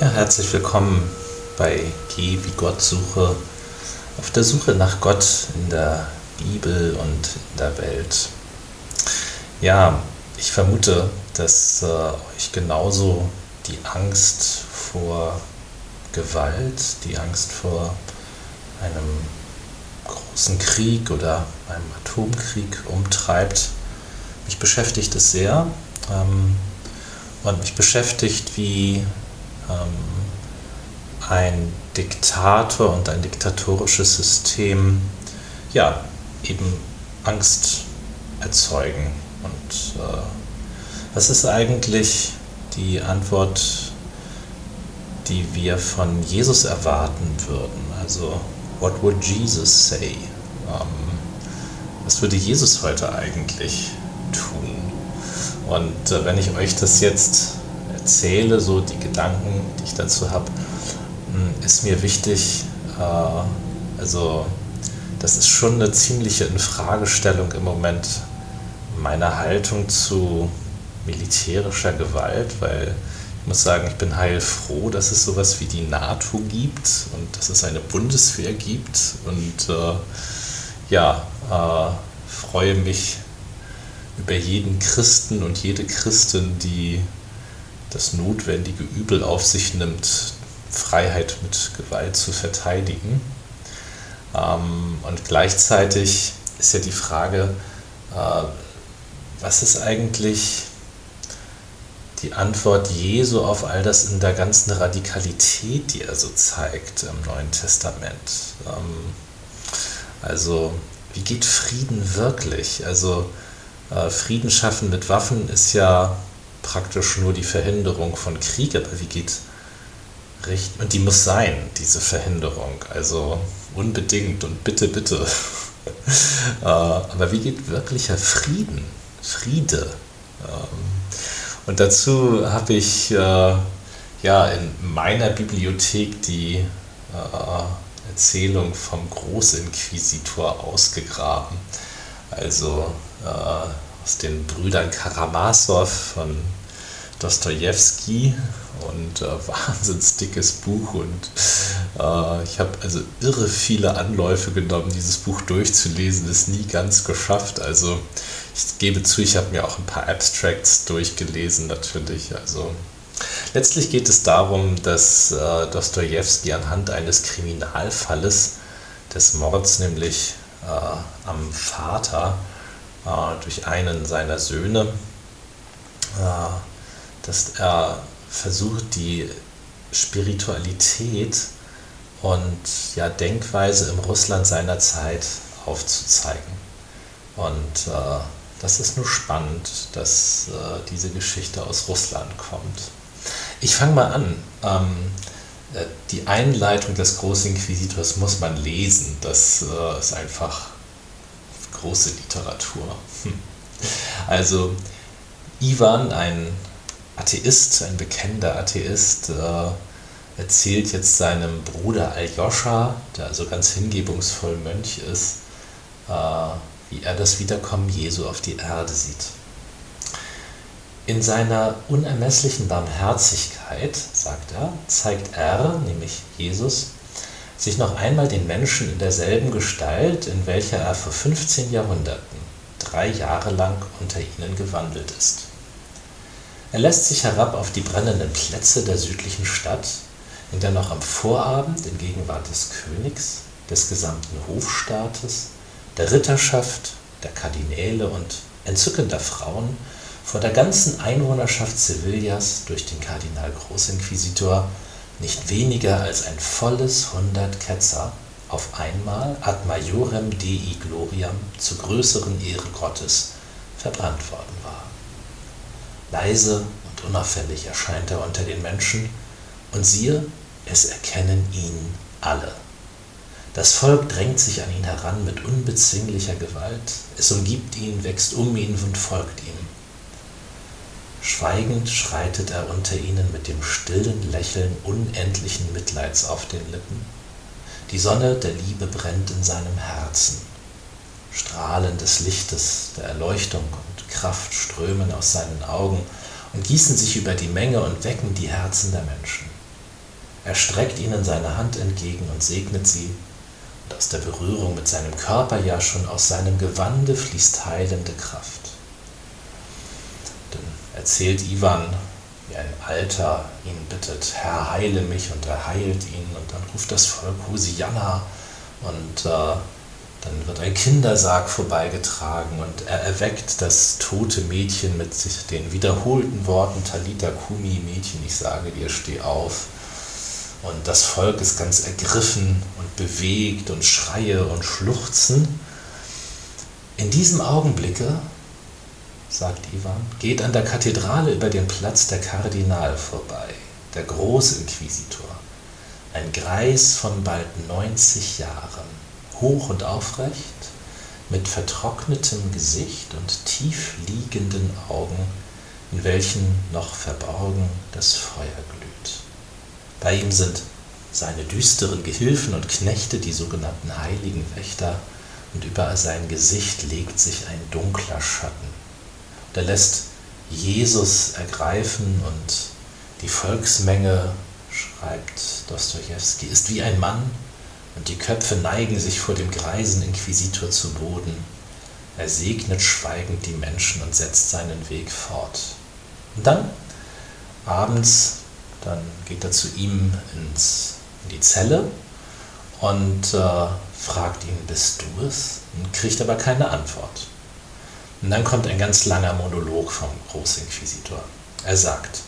Ja, herzlich willkommen bei Geh wie Gott suche, auf der Suche nach Gott in der Bibel und in der Welt. Ja, ich vermute, dass äh, euch genauso die Angst vor Gewalt, die Angst vor einem großen Krieg oder einem Atomkrieg umtreibt. Mich beschäftigt es sehr ähm, und mich beschäftigt, wie ähm, ein Diktator und ein diktatorisches System ja eben Angst erzeugen. Und äh, was ist eigentlich die Antwort, die wir von Jesus erwarten würden? Also, what would Jesus say? Ähm, was würde Jesus heute eigentlich tun? Und äh, wenn ich euch das jetzt erzähle, so die Gedanken, die ich dazu habe, hm, ist mir wichtig, äh, also das ist schon eine ziemliche Infragestellung im Moment meiner Haltung zu militärischer Gewalt, weil ich muss sagen, ich bin heilfroh, dass es sowas wie die NATO gibt und dass es eine Bundeswehr gibt und äh, ja, äh, freue mich über jeden Christen und jede Christin, die das notwendige Übel auf sich nimmt, Freiheit mit Gewalt zu verteidigen. Ähm, und gleichzeitig ist ja die Frage, äh, was ist eigentlich die Antwort Jesu auf all das in der ganzen Radikalität, die er so zeigt im Neuen Testament? Ähm, also, wie geht Frieden wirklich? Also, äh, Frieden schaffen mit Waffen ist ja praktisch nur die Verhinderung von Krieg, aber wie geht richtig, und die muss sein, diese Verhinderung, also unbedingt und bitte, bitte. Äh, aber wie geht wirklicher Frieden, Friede? Ähm, und dazu habe ich äh, ja in meiner Bibliothek die äh, Erzählung vom Großinquisitor ausgegraben. Also aus den Brüdern Karamasow von Dostoevsky und äh, wahnsinns dickes Buch und äh, ich habe also irre viele Anläufe genommen, dieses Buch durchzulesen, ist nie ganz geschafft. Also ich gebe zu, ich habe mir auch ein paar Abstracts durchgelesen natürlich. Also letztlich geht es darum, dass äh, Dostoevsky anhand eines Kriminalfalles des Mords, nämlich äh, am Vater, durch einen seiner Söhne, äh, dass er versucht, die Spiritualität und ja, Denkweise im Russland seiner Zeit aufzuzeigen. Und äh, das ist nur spannend, dass äh, diese Geschichte aus Russland kommt. Ich fange mal an. Ähm, äh, die Einleitung des Großinquisitors muss man lesen. Das äh, ist einfach große Literatur. Hm. Also Ivan, ein Atheist, ein bekennender Atheist, äh, erzählt jetzt seinem Bruder Aljoscha, der also ganz hingebungsvoll Mönch ist, äh, wie er das Wiederkommen Jesu auf die Erde sieht. In seiner unermesslichen Barmherzigkeit, sagt er, zeigt er, nämlich Jesus, sich noch einmal den Menschen in derselben Gestalt, in welcher er vor 15 Jahrhunderten, drei Jahre lang unter ihnen gewandelt ist. Er lässt sich herab auf die brennenden Plätze der südlichen Stadt, in der noch am Vorabend in Gegenwart des Königs, des gesamten Hofstaates, der Ritterschaft, der Kardinäle und entzückender Frauen vor der ganzen Einwohnerschaft Sevillas durch den Kardinal Großinquisitor nicht weniger als ein volles Hundert Ketzer auf einmal ad majorem Dei gloriam zu größeren Ehre Gottes verbrannt worden war. Leise und unauffällig erscheint er unter den Menschen, und siehe, es erkennen ihn alle. Das Volk drängt sich an ihn heran mit unbezwinglicher Gewalt, es umgibt ihn, wächst um ihn und folgt ihm. Schweigend schreitet er unter ihnen mit dem stillen Lächeln unendlichen Mitleids auf den Lippen. Die Sonne der Liebe brennt in seinem Herzen. Strahlen des Lichtes, der Erleuchtung und Kraft strömen aus seinen Augen und gießen sich über die Menge und wecken die Herzen der Menschen. Er streckt ihnen seine Hand entgegen und segnet sie, und aus der Berührung mit seinem Körper, ja schon aus seinem Gewande fließt heilende Kraft. Erzählt Ivan, wie ein Alter ihn bittet, Herr, heile mich, und er heilt ihn, und dann ruft das Volk Hosianna, und äh, dann wird ein Kindersarg vorbeigetragen und er erweckt das tote Mädchen mit den wiederholten Worten Talita Kumi, Mädchen, ich sage dir, steh auf. Und das Volk ist ganz ergriffen und bewegt und schreie und schluchzen. In diesem Augenblicke, sagt Ivan, geht an der Kathedrale über den Platz der Kardinal vorbei, der Großinquisitor, ein Greis von bald 90 Jahren hoch und aufrecht, mit vertrocknetem Gesicht und tief liegenden Augen, in welchen noch verborgen das Feuer glüht. Bei ihm sind seine düsteren Gehilfen und Knechte, die sogenannten heiligen Wächter, und über sein Gesicht legt sich ein dunkler Schatten. Der lässt Jesus ergreifen und die Volksmenge, schreibt Dostoevsky, ist wie ein Mann, und die Köpfe neigen sich vor dem greisen Inquisitor zu Boden. Er segnet schweigend die Menschen und setzt seinen Weg fort. Und dann, abends, dann geht er zu ihm ins, in die Zelle und äh, fragt ihn, bist du es? Und kriegt aber keine Antwort. Und dann kommt ein ganz langer Monolog vom Großinquisitor. Er sagt,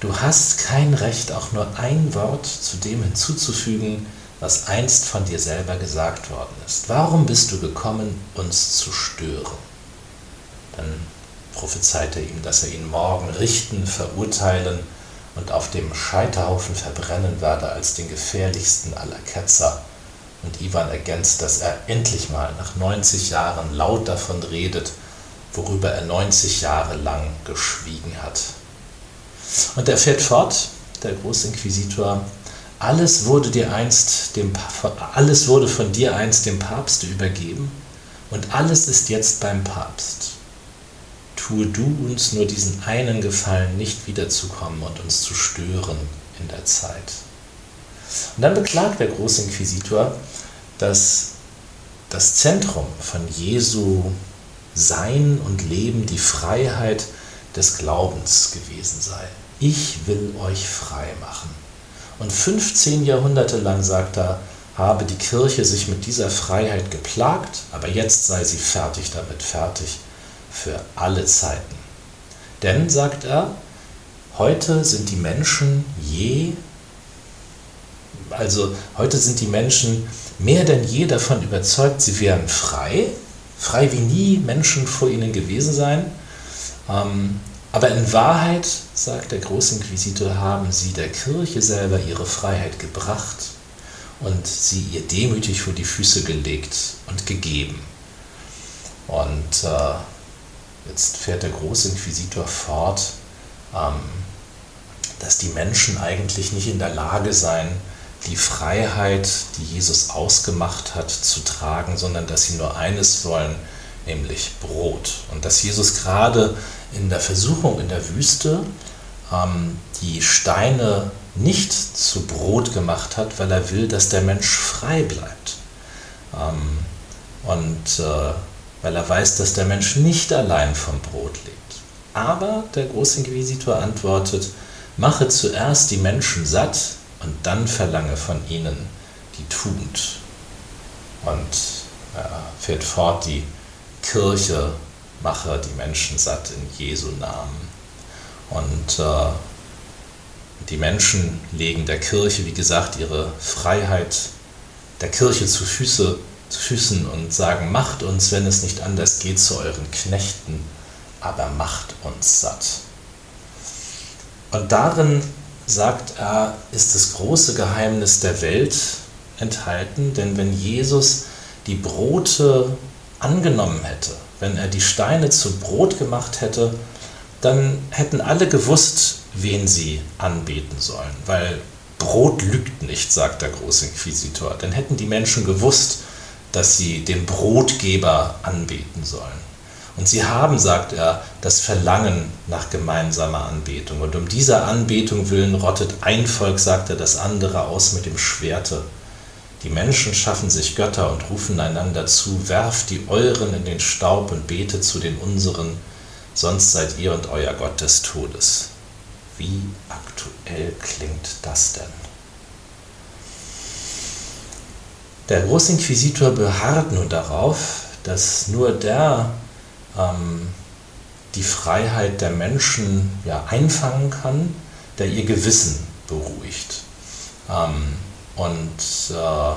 du hast kein Recht, auch nur ein Wort zu dem hinzuzufügen, was einst von dir selber gesagt worden ist. Warum bist du gekommen, uns zu stören? Dann prophezeit er ihm, dass er ihn morgen richten, verurteilen und auf dem Scheiterhaufen verbrennen werde als den gefährlichsten aller Ketzer. Und Ivan ergänzt, dass er endlich mal nach 90 Jahren laut davon redet, worüber er 90 Jahre lang geschwiegen hat. Und er fährt fort, der Großinquisitor, alles wurde dir einst dem, alles wurde von dir einst dem Papste übergeben und alles ist jetzt beim Papst. Tue du uns nur diesen einen Gefallen, nicht wiederzukommen und uns zu stören in der Zeit. Und dann beklagt der Großinquisitor, dass das Zentrum von Jesu Sein und Leben die Freiheit des Glaubens gewesen sei. Ich will euch frei machen. Und 15 Jahrhunderte lang, sagt er, habe die Kirche sich mit dieser Freiheit geplagt, aber jetzt sei sie fertig damit, fertig für alle Zeiten. Denn, sagt er, heute sind die Menschen je, also heute sind die Menschen mehr denn je davon überzeugt, sie wären frei, frei wie nie Menschen vor ihnen gewesen sein. Ähm, aber in Wahrheit, sagt der Großinquisitor, haben sie der Kirche selber ihre Freiheit gebracht und sie ihr demütig vor die Füße gelegt und gegeben. Und äh, jetzt fährt der Großinquisitor fort, ähm, dass die Menschen eigentlich nicht in der Lage seien, die Freiheit, die Jesus ausgemacht hat, zu tragen, sondern dass sie nur eines wollen, nämlich Brot. Und dass Jesus gerade in der Versuchung in der Wüste ähm, die Steine nicht zu Brot gemacht hat, weil er will, dass der Mensch frei bleibt. Ähm, und äh, weil er weiß, dass der Mensch nicht allein vom Brot lebt. Aber der Großinquisitor antwortet, mache zuerst die Menschen satt und dann verlange von ihnen die Tugend. Und er fährt fort, die Kirche mache die Menschen satt in Jesu Namen. Und äh, die Menschen legen der Kirche, wie gesagt, ihre Freiheit der Kirche zu, Füße, zu Füßen und sagen, macht uns, wenn es nicht anders geht, zu euren Knechten, aber macht uns satt. Und darin, sagt er, ist das große Geheimnis der Welt enthalten, denn wenn Jesus die Brote angenommen hätte, wenn er die Steine zu Brot gemacht hätte, dann hätten alle gewusst, wen sie anbeten sollen, weil Brot lügt nicht, sagt der Großinquisitor. Dann hätten die Menschen gewusst, dass sie den Brotgeber anbeten sollen. Und sie haben, sagt er, das Verlangen nach gemeinsamer Anbetung. Und um dieser Anbetung willen rottet ein Volk, sagt er, das andere aus mit dem Schwerte. Die Menschen schaffen sich Götter und rufen einander zu, werft die euren in den Staub und betet zu den unseren, sonst seid ihr und euer Gott des Todes. Wie aktuell klingt das denn? Der Großinquisitor beharrt nun darauf, dass nur der ähm, die Freiheit der Menschen ja, einfangen kann, der ihr Gewissen beruhigt. Ähm, und äh,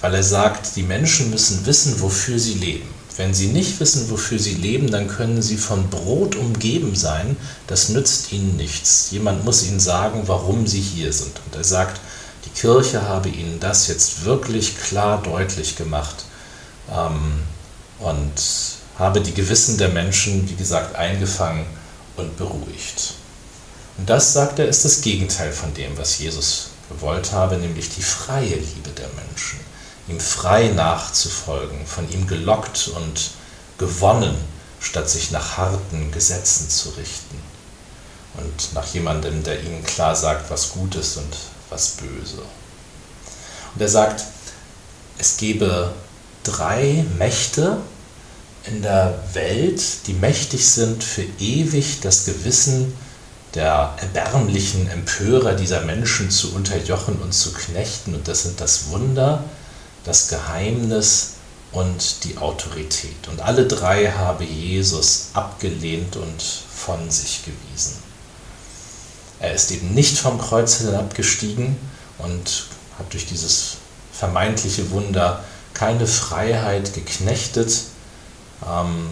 weil er sagt, die Menschen müssen wissen, wofür sie leben. Wenn sie nicht wissen, wofür sie leben, dann können sie von Brot umgeben sein. Das nützt ihnen nichts. Jemand muss ihnen sagen, warum sie hier sind. Und er sagt, die Kirche habe ihnen das jetzt wirklich klar deutlich gemacht. Ähm, und habe die Gewissen der Menschen, wie gesagt, eingefangen und beruhigt. Und das, sagt er, ist das Gegenteil von dem, was Jesus gewollt habe, nämlich die freie Liebe der Menschen, ihm frei nachzufolgen, von ihm gelockt und gewonnen, statt sich nach harten Gesetzen zu richten und nach jemandem, der ihnen klar sagt, was gut ist und was böse. Und er sagt, es gebe drei Mächte, in der Welt, die mächtig sind, für ewig das Gewissen der erbärmlichen Empörer dieser Menschen zu unterjochen und zu knechten. Und das sind das Wunder, das Geheimnis und die Autorität. Und alle drei habe Jesus abgelehnt und von sich gewiesen. Er ist eben nicht vom Kreuz hinabgestiegen und hat durch dieses vermeintliche Wunder keine Freiheit geknechtet, ähm,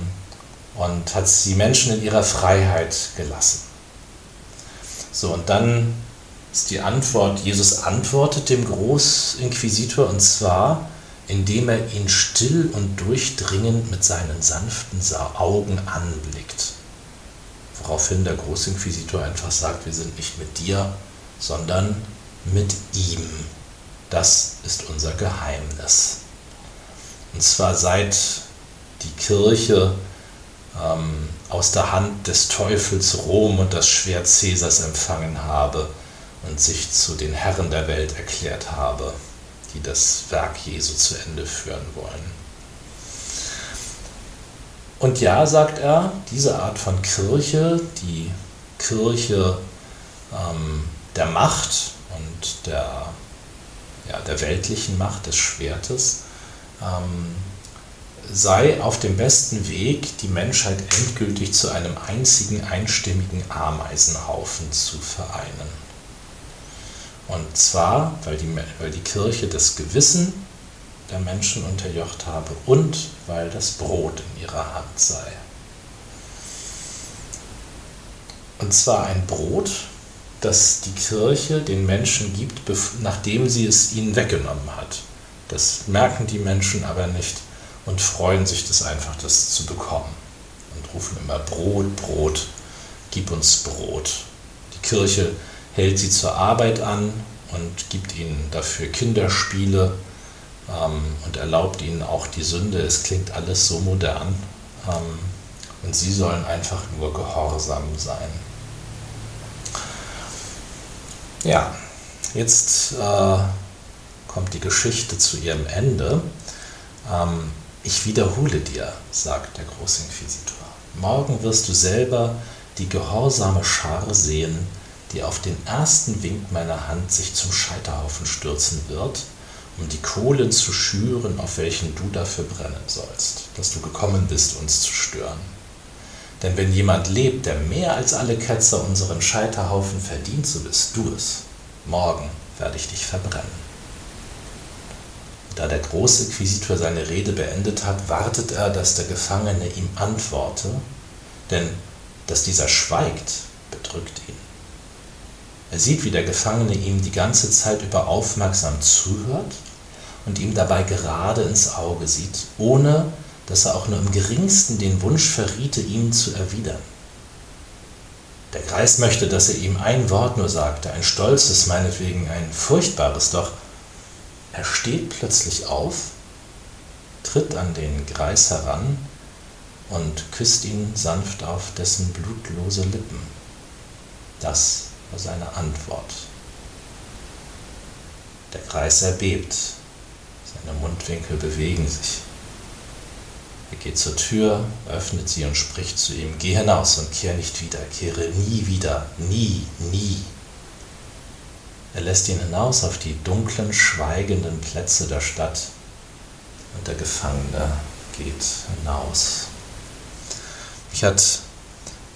und hat die Menschen in ihrer Freiheit gelassen. So, und dann ist die Antwort, Jesus antwortet dem Großinquisitor und zwar, indem er ihn still und durchdringend mit seinen sanften Augen anblickt. Woraufhin der Großinquisitor einfach sagt, wir sind nicht mit dir, sondern mit ihm. Das ist unser Geheimnis. Und zwar seit die Kirche ähm, aus der Hand des Teufels Rom und das Schwert Cäsars empfangen habe und sich zu den Herren der Welt erklärt habe, die das Werk Jesu zu Ende führen wollen. Und ja, sagt er, diese Art von Kirche, die Kirche ähm, der Macht und der, ja, der weltlichen Macht des Schwertes, ähm, sei auf dem besten Weg, die Menschheit endgültig zu einem einzigen einstimmigen Ameisenhaufen zu vereinen. Und zwar, weil die, weil die Kirche das Gewissen der Menschen unterjocht habe und weil das Brot in ihrer Hand sei. Und zwar ein Brot, das die Kirche den Menschen gibt, nachdem sie es ihnen weggenommen hat. Das merken die Menschen aber nicht und freuen sich das einfach, das zu bekommen. Und rufen immer Brot, Brot, gib uns Brot. Die Kirche hält sie zur Arbeit an und gibt ihnen dafür Kinderspiele ähm, und erlaubt ihnen auch die Sünde. Es klingt alles so modern. Ähm, und sie sollen einfach nur gehorsam sein. Ja, jetzt äh, kommt die Geschichte zu ihrem Ende. Ähm, ich wiederhole dir, sagt der Großinquisitor, morgen wirst du selber die gehorsame Schar sehen, die auf den ersten Wink meiner Hand sich zum Scheiterhaufen stürzen wird, um die Kohlen zu schüren, auf welchen du dafür brennen sollst, dass du gekommen bist, uns zu stören. Denn wenn jemand lebt, der mehr als alle Ketzer unseren Scheiterhaufen verdient, so bist du es. Morgen werde ich dich verbrennen. Da der große Quisitor seine Rede beendet hat, wartet er, dass der Gefangene ihm antworte, denn dass dieser schweigt, bedrückt ihn. Er sieht, wie der Gefangene ihm die ganze Zeit über aufmerksam zuhört und ihm dabei gerade ins Auge sieht, ohne dass er auch nur im geringsten den Wunsch verriete, ihm zu erwidern. Der Greis möchte, dass er ihm ein Wort nur sagte, ein stolzes, meinetwegen ein furchtbares, doch er steht plötzlich auf, tritt an den Greis heran und küsst ihn sanft auf dessen blutlose Lippen. Das war seine Antwort. Der Kreis erbebt, seine Mundwinkel bewegen sich. Er geht zur Tür, öffnet sie und spricht zu ihm, geh hinaus und kehr nicht wieder, kehre nie wieder, nie, nie. Er lässt ihn hinaus auf die dunklen, schweigenden Plätze der Stadt und der Gefangene geht hinaus. Mich hat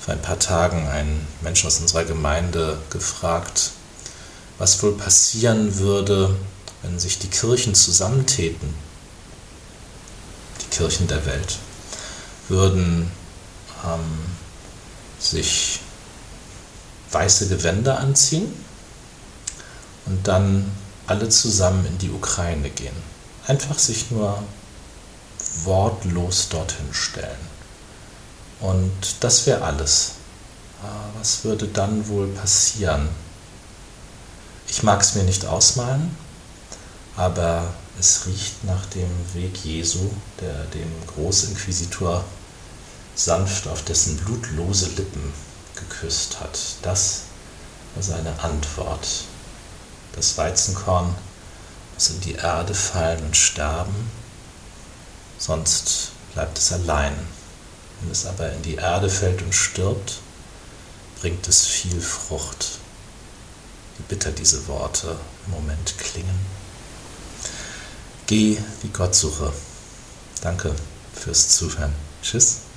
vor ein paar Tagen ein Mensch aus unserer Gemeinde gefragt, was wohl passieren würde, wenn sich die Kirchen zusammentäten Kirchen der Welt würden ähm, sich weiße Gewänder anziehen und dann alle zusammen in die Ukraine gehen. Einfach sich nur wortlos dorthin stellen. Und das wäre alles. Ah, was würde dann wohl passieren? Ich mag es mir nicht ausmalen, aber es riecht nach dem Weg Jesu, der dem Großinquisitor sanft auf dessen blutlose Lippen geküsst hat. Das war seine Antwort. Das Weizenkorn muss in die Erde fallen und sterben, sonst bleibt es allein. Wenn es aber in die Erde fällt und stirbt, bringt es viel Frucht. Wie bitter diese Worte im Moment klingen. Geh wie Gott suche. Danke fürs Zuhören. Tschüss.